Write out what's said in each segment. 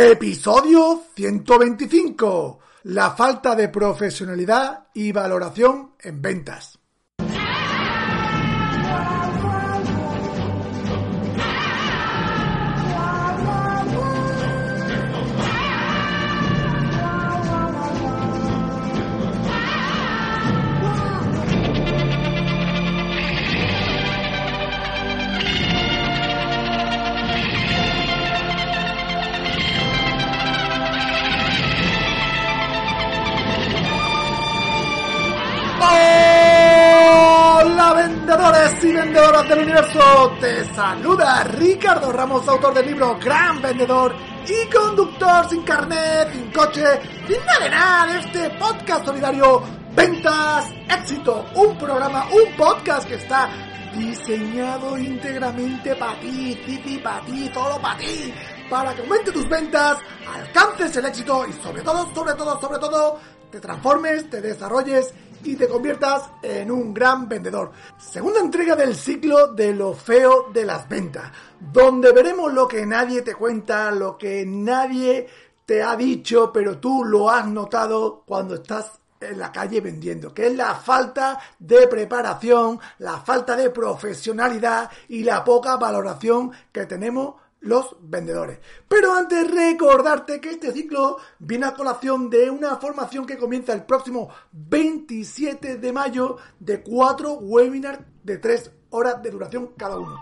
Episodio 125. La falta de profesionalidad y valoración en ventas. Y vendedoras del universo, te saluda Ricardo Ramos, autor del libro Gran Vendedor y conductor sin carnet, sin coche, sin nada de nada este podcast solidario. Ventas Éxito, un programa, un podcast que está diseñado íntegramente para ti, ti, para ti, solo para ti, para que aumente tus ventas, alcances el éxito y sobre todo, sobre todo, sobre todo, te transformes, te desarrolles y te conviertas en un gran vendedor. Segunda entrega del ciclo de lo feo de las ventas, donde veremos lo que nadie te cuenta, lo que nadie te ha dicho, pero tú lo has notado cuando estás en la calle vendiendo, que es la falta de preparación, la falta de profesionalidad y la poca valoración que tenemos los vendedores. Pero antes recordarte que este ciclo viene a colación de una formación que comienza el próximo 27 de mayo de cuatro webinars de tres horas de duración cada uno,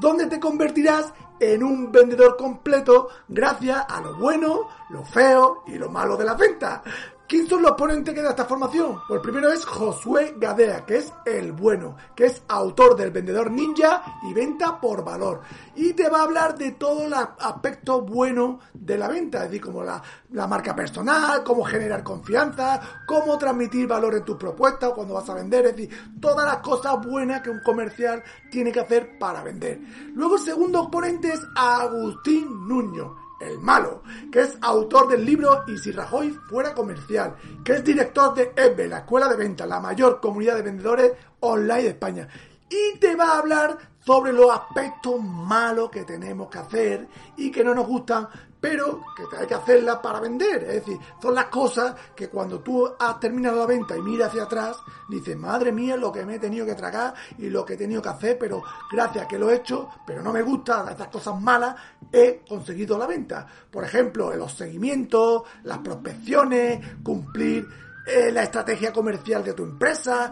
donde te convertirás en un vendedor completo gracias a lo bueno, lo feo y lo malo de la venta. ¿Quién son los ponentes que da esta formación? Pues el primero es Josué Gadea, que es el bueno, que es autor del Vendedor Ninja y Venta por Valor. Y te va a hablar de todo el aspecto bueno de la venta, es decir, como la, la marca personal, cómo generar confianza, cómo transmitir valor en tus propuestas cuando vas a vender, es decir, todas las cosas buenas que un comercial tiene que hacer para vender. Luego el segundo ponente es Agustín Nuño el malo, que es autor del libro Y si Rajoy fuera comercial, que es director de EBE, la escuela de venta, la mayor comunidad de vendedores online de España. Y te va a hablar sobre los aspectos malos que tenemos que hacer y que no nos gustan, pero que hay que hacerlas para vender. Es decir, son las cosas que cuando tú has terminado la venta y miras hacia atrás, dices, madre mía, lo que me he tenido que tragar y lo que he tenido que hacer, pero gracias a que lo he hecho, pero no me gusta, estas cosas malas, he conseguido la venta. Por ejemplo, los seguimientos, las prospecciones, cumplir eh, la estrategia comercial de tu empresa,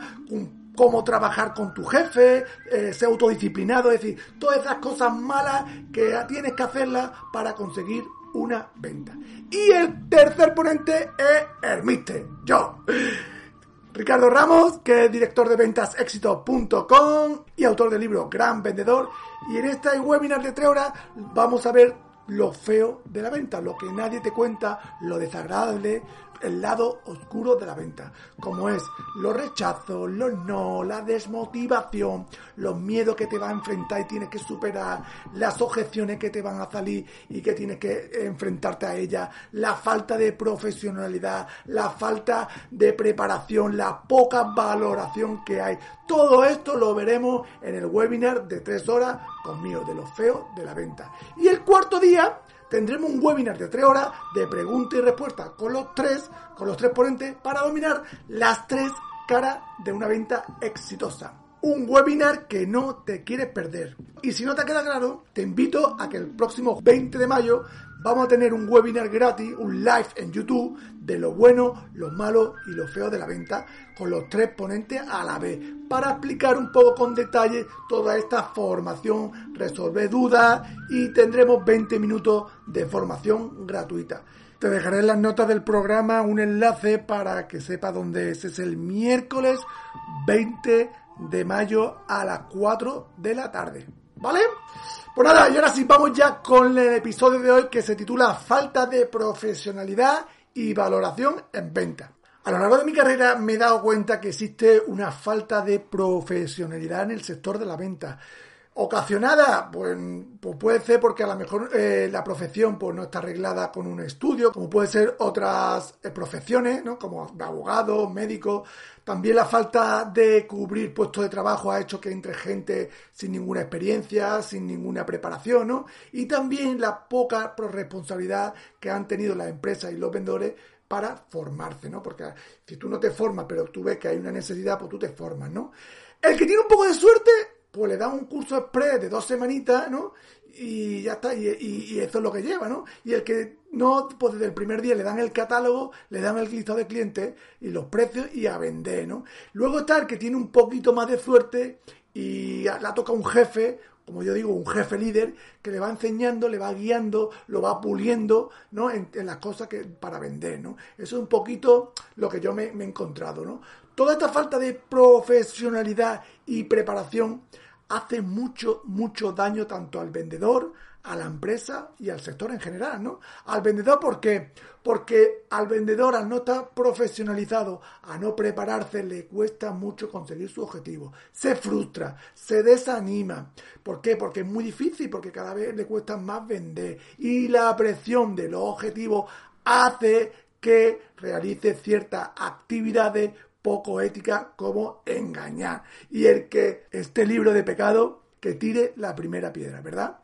cómo trabajar con tu jefe, eh, ser autodisciplinado, es decir, todas esas cosas malas que tienes que hacerlas para conseguir una venta. Y el tercer ponente es Hermiste, yo. Ricardo Ramos, que es director de ventasexito.com y autor del libro Gran Vendedor. Y en este webinar de tres horas vamos a ver lo feo de la venta, lo que nadie te cuenta, lo desagradable, el lado oscuro de la venta, como es los rechazos, los no, la desmotivación, los miedos que te va a enfrentar y tienes que superar, las objeciones que te van a salir y que tienes que enfrentarte a ellas, la falta de profesionalidad, la falta de preparación, la poca valoración que hay. Todo esto lo veremos en el webinar de tres horas conmigo, de los feos de la venta. Y el cuarto día tendremos un webinar de tres horas de preguntas y respuestas con los tres, con los tres ponentes para dominar las tres caras de una venta exitosa. Un webinar que no te quieres perder. Y si no te queda claro, te invito a que el próximo 20 de mayo vamos a tener un webinar gratis, un live en YouTube de lo bueno, lo malo y lo feo de la venta con los tres ponentes a la vez para explicar un poco con detalle toda esta formación, resolver dudas y tendremos 20 minutos de formación gratuita. Te dejaré en las notas del programa un enlace para que sepa dónde es. Es el miércoles 20 de mayo a las 4 de la tarde. ¿Vale? Pues nada, y ahora sí vamos ya con el episodio de hoy que se titula Falta de profesionalidad y valoración en venta. A lo largo de mi carrera me he dado cuenta que existe una falta de profesionalidad en el sector de la venta. Ocasionada, pues, pues, puede ser porque a lo mejor eh, la profesión pues, no está arreglada con un estudio, como puede ser otras eh, profesiones, ¿no? como abogado, médico. También la falta de cubrir puestos de trabajo ha hecho que entre gente sin ninguna experiencia, sin ninguna preparación, ¿no? Y también la poca responsabilidad que han tenido las empresas y los vendedores para formarse, ¿no? Porque si tú no te formas, pero tú ves que hay una necesidad, pues tú te formas, ¿no? El que tiene un poco de suerte pues le dan un curso express de dos semanitas, ¿no? Y ya está, y, eso es lo que lleva, ¿no? Y el que no, pues desde el primer día le dan el catálogo, le dan el listado de clientes y los precios y a vender, ¿no? Luego está el que tiene un poquito más de suerte y la toca un jefe, como yo digo, un jefe líder que le va enseñando, le va guiando, lo va puliendo, ¿no? En, las cosas que para vender, ¿no? Eso es un poquito lo que yo me he encontrado, ¿no? Toda esta falta de profesionalidad y preparación hace mucho, mucho daño tanto al vendedor, a la empresa y al sector en general, ¿no? Al vendedor, ¿por qué? Porque al vendedor, al no estar profesionalizado, a no prepararse, le cuesta mucho conseguir su objetivo. Se frustra, se desanima. ¿Por qué? Porque es muy difícil, porque cada vez le cuesta más vender. Y la presión de los objetivos hace que realice ciertas actividades poco ética como engañar. Y el que esté libro de pecado, que tire la primera piedra, ¿verdad?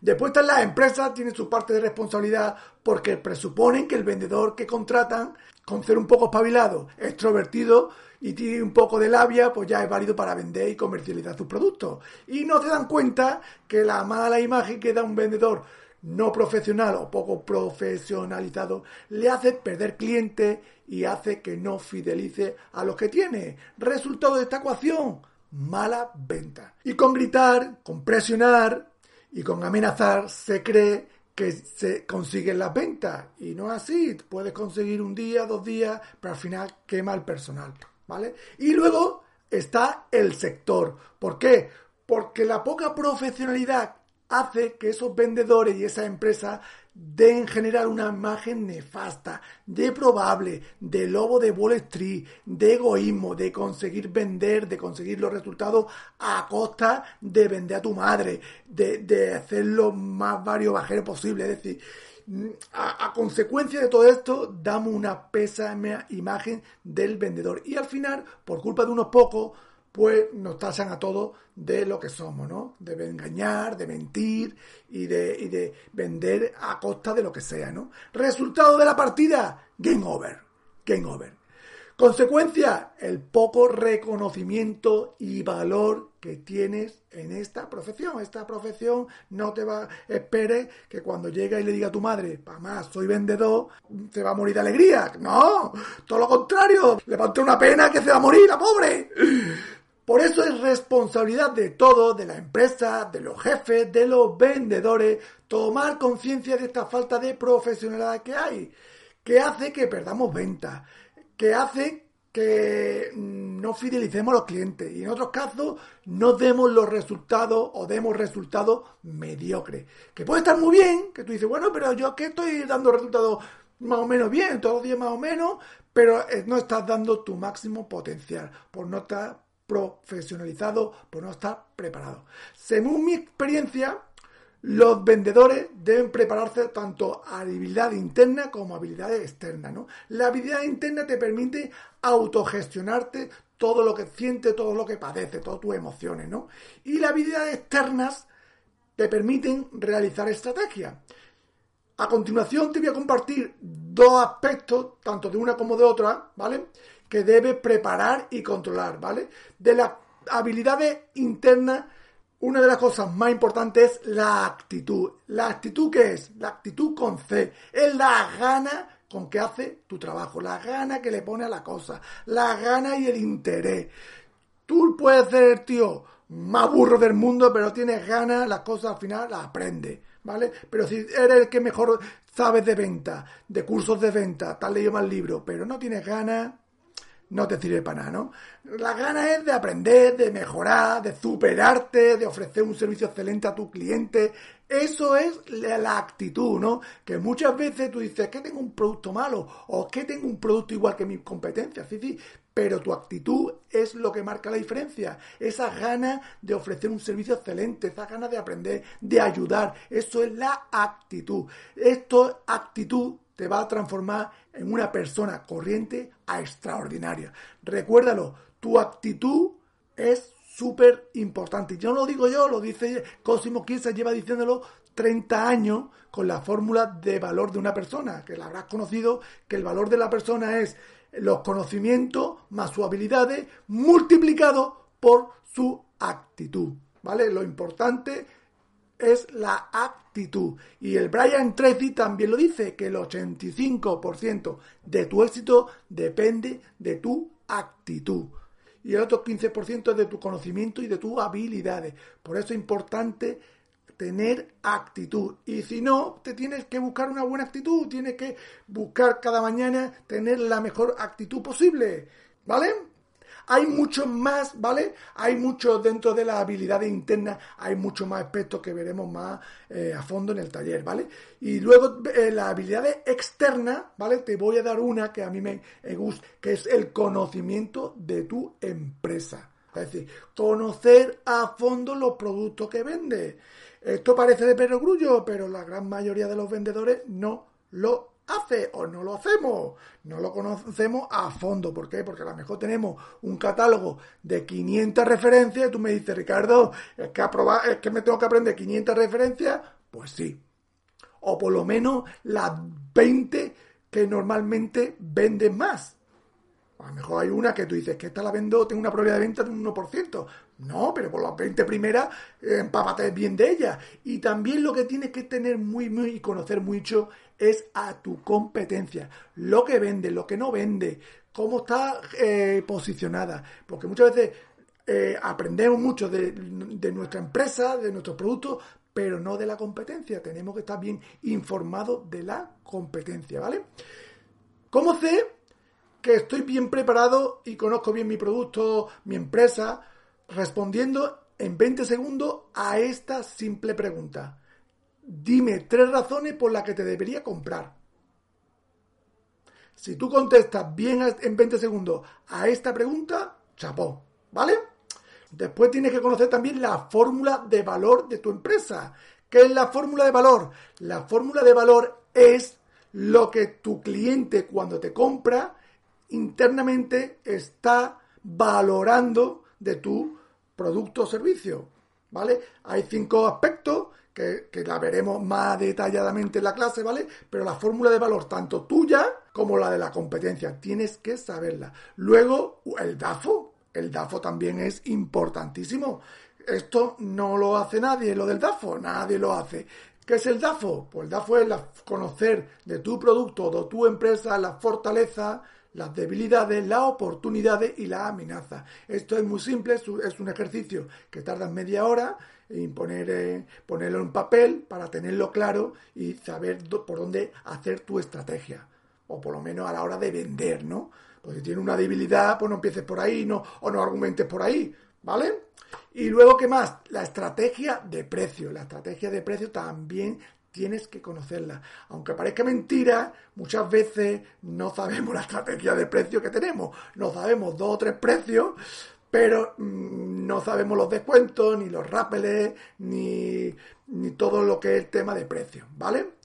Después están las empresas, tienen su parte de responsabilidad porque presuponen que el vendedor que contratan, con ser un poco espabilado, extrovertido y tiene un poco de labia, pues ya es válido para vender y comercializar sus productos. Y no se dan cuenta que la mala imagen que da un vendedor no profesional o poco profesionalizado le hace perder clientes y hace que no fidelice a los que tiene. Resultado de esta ecuación, mala venta. Y con gritar, con presionar y con amenazar se cree que se consiguen las ventas. Y no es así. Puedes conseguir un día, dos días, pero al final quema el personal. ¿Vale? Y luego está el sector. ¿Por qué? Porque la poca profesionalidad hace que esos vendedores y esa empresa den generar una imagen nefasta, de probable, de lobo de Wall Street, de egoísmo, de conseguir vender, de conseguir los resultados a costa de vender a tu madre, de, de hacer lo más varios bajeros posible. Es decir, a, a, consecuencia de todo esto, damos una pésima imagen del vendedor. Y al final, por culpa de unos pocos, pues nos tasan a todos de lo que somos, ¿no? De engañar, de mentir y de, y de vender a costa de lo que sea, ¿no? Resultado de la partida, game over, game over. Consecuencia, el poco reconocimiento y valor que tienes en esta profesión. Esta profesión no te va, espere que cuando llegue y le diga a tu madre, mamá, soy vendedor, se va a morir de alegría. No, todo lo contrario, levanta una pena que se va a morir la pobre. Por eso es responsabilidad de todo, de la empresa, de los jefes, de los vendedores, tomar conciencia de esta falta de profesionalidad que hay, que hace que perdamos ventas, que hace que mm, no fidelicemos a los clientes y en otros casos no demos los resultados o demos resultados mediocres. Que puede estar muy bien, que tú dices, bueno, pero yo que estoy dando resultados más o menos bien, todos los días más o menos, pero eh, no estás dando tu máximo potencial por no estar profesionalizado por no estar preparado. Según mi experiencia, los vendedores deben prepararse tanto a habilidad interna como a habilidades externas. ¿no? La habilidad interna te permite autogestionarte todo lo que sientes, todo lo que padeces, todas tus emociones. ¿no? Y las habilidades externas te permiten realizar estrategias. A continuación te voy a compartir dos aspectos, tanto de una como de otra, ¿vale? Que debe preparar y controlar, ¿vale? De las habilidades internas, una de las cosas más importantes es la actitud. ¿La actitud qué es? La actitud con C. Es la gana con que hace tu trabajo, la gana que le pone a la cosa, la gana y el interés. Tú puedes ser el tío más burro del mundo, pero tienes ganas, las cosas al final las aprendes, ¿vale? Pero si eres el que mejor sabes de venta, de cursos de venta, te has leído más libros, pero no tienes ganas, no te sirve para nada, ¿no? La gana es de aprender, de mejorar, de superarte, de ofrecer un servicio excelente a tu cliente. Eso es la actitud, ¿no? Que muchas veces tú dices que tengo un producto malo o que tengo un producto igual que mis competencias, sí, sí, pero tu actitud es lo que marca la diferencia. Esa ganas de ofrecer un servicio excelente, esa ganas de aprender, de ayudar, eso es la actitud. Esto, actitud, te va a transformar en una persona corriente a extraordinaria. Recuérdalo, tu actitud es súper importante. Yo no lo digo yo, lo dice Cosimo se lleva diciéndolo 30 años con la fórmula de valor de una persona, que la habrás conocido, que el valor de la persona es los conocimientos más sus habilidades multiplicado por su actitud. ¿Vale? Lo importante es la actitud. Y el Brian Tracy también lo dice, que el 85% de tu éxito depende de tu actitud. Y el otro 15% es de tu conocimiento y de tus habilidades. Por eso es importante tener actitud. Y si no, te tienes que buscar una buena actitud. Tienes que buscar cada mañana tener la mejor actitud posible. ¿Vale? Hay mucho más, ¿vale? Hay mucho dentro de las habilidades internas, hay muchos más aspectos que veremos más eh, a fondo en el taller, ¿vale? Y luego eh, las habilidades externas, ¿vale? Te voy a dar una que a mí me gusta, que es el conocimiento de tu empresa. Es decir, conocer a fondo los productos que vende. Esto parece de perogrullo, pero la gran mayoría de los vendedores no lo hace o no lo hacemos. No lo conocemos a fondo. ¿Por qué? Porque a lo mejor tenemos un catálogo de 500 referencias y tú me dices, Ricardo, es que, es que me tengo que aprender 500 referencias. Pues sí. O por lo menos las 20 que normalmente venden más. A lo mejor hay una que tú dices que esta la vendo, tengo una probabilidad de venta de un 1%. No, pero por las 20 primeras, eh, empápate bien de ellas. Y también lo que tienes que tener muy, muy y conocer mucho es a tu competencia. Lo que vende, lo que no vende, cómo está eh, posicionada. Porque muchas veces eh, aprendemos mucho de, de nuestra empresa, de nuestros productos, pero no de la competencia. Tenemos que estar bien informados de la competencia, ¿vale? ¿Cómo sé que estoy bien preparado y conozco bien mi producto, mi empresa, respondiendo en 20 segundos a esta simple pregunta. Dime tres razones por las que te debería comprar. Si tú contestas bien en 20 segundos a esta pregunta, chapó, ¿vale? Después tienes que conocer también la fórmula de valor de tu empresa. ¿Qué es la fórmula de valor? La fórmula de valor es lo que tu cliente cuando te compra internamente está valorando de tu producto o servicio. ¿Vale? Hay cinco aspectos que, que, la veremos más detalladamente en la clase, ¿vale? Pero la fórmula de valor, tanto tuya como la de la competencia, tienes que saberla. Luego, el DAFO. El DAFO también es importantísimo. Esto no lo hace nadie, lo del DAFO, nadie lo hace. ¿Qué es el DAFO? Pues el DAFO es conocer de tu producto de tu empresa la fortaleza, las debilidades, las oportunidades y las amenazas. Esto es muy simple, es un ejercicio que tarda media hora en poner, eh, ponerlo en papel para tenerlo claro y saber por dónde hacer tu estrategia. O por lo menos a la hora de vender, ¿no? Pues si tienes una debilidad, pues no empieces por ahí, no, o no argumentes por ahí, ¿vale? Y luego, ¿qué más? La estrategia de precio. La estrategia de precio también tienes que conocerla. Aunque parezca mentira, muchas veces no sabemos la estrategia de precio que tenemos. No sabemos dos o tres precios, pero mm, no sabemos los descuentos, ni los rápeles, ni, ni todo lo que es el tema de precio, ¿vale?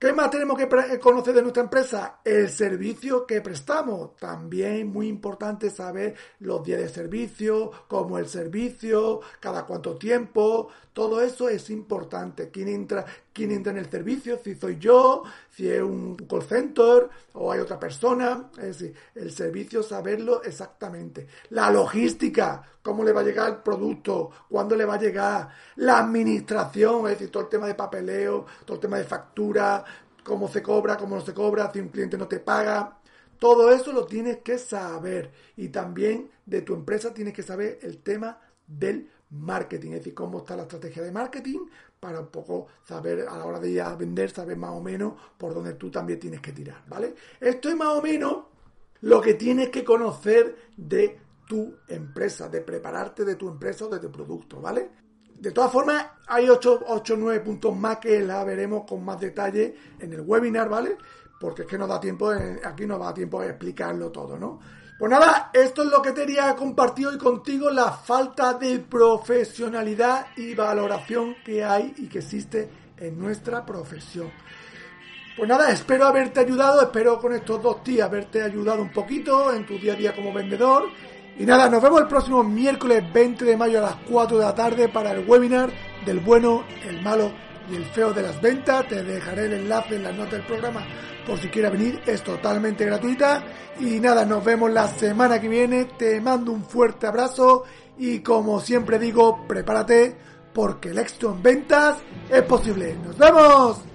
¿Qué más tenemos que conocer de nuestra empresa? El servicio que prestamos. También muy importante saber los días de servicio, cómo el servicio, cada cuánto tiempo. Todo eso es importante. ¿Quién entra, quién entra en el servicio? Si soy yo, si es un call center o hay otra persona. Es decir, el servicio, saberlo exactamente. La logística, cómo le va a llegar el producto, cuándo le va a llegar. La administración, es decir, todo el tema de papeleo, todo el tema de factura, cómo se cobra, cómo no se cobra, si un cliente no te paga. Todo eso lo tienes que saber. Y también de tu empresa tienes que saber el tema del marketing, es decir, cómo está la estrategia de marketing para un poco saber a la hora de ir a vender, saber más o menos por dónde tú también tienes que tirar, ¿vale? Esto es más o menos lo que tienes que conocer de tu empresa, de prepararte de tu empresa o de tu producto, ¿vale? De todas formas, hay 8 o 9 puntos más que la veremos con más detalle en el webinar, ¿vale? Porque es que no da tiempo, aquí no da tiempo de explicarlo todo, ¿no? Pues nada, esto es lo que quería compartir hoy contigo, la falta de profesionalidad y valoración que hay y que existe en nuestra profesión. Pues nada, espero haberte ayudado, espero con estos dos días haberte ayudado un poquito en tu día a día como vendedor. Y nada, nos vemos el próximo miércoles 20 de mayo a las 4 de la tarde para el webinar del bueno, el malo y el feo de las ventas. Te dejaré el enlace en la nota del programa por si quieres venir, es totalmente gratuita. Y nada, nos vemos la semana que viene. Te mando un fuerte abrazo y como siempre digo, prepárate porque el éxito en ventas es posible. ¡Nos vemos!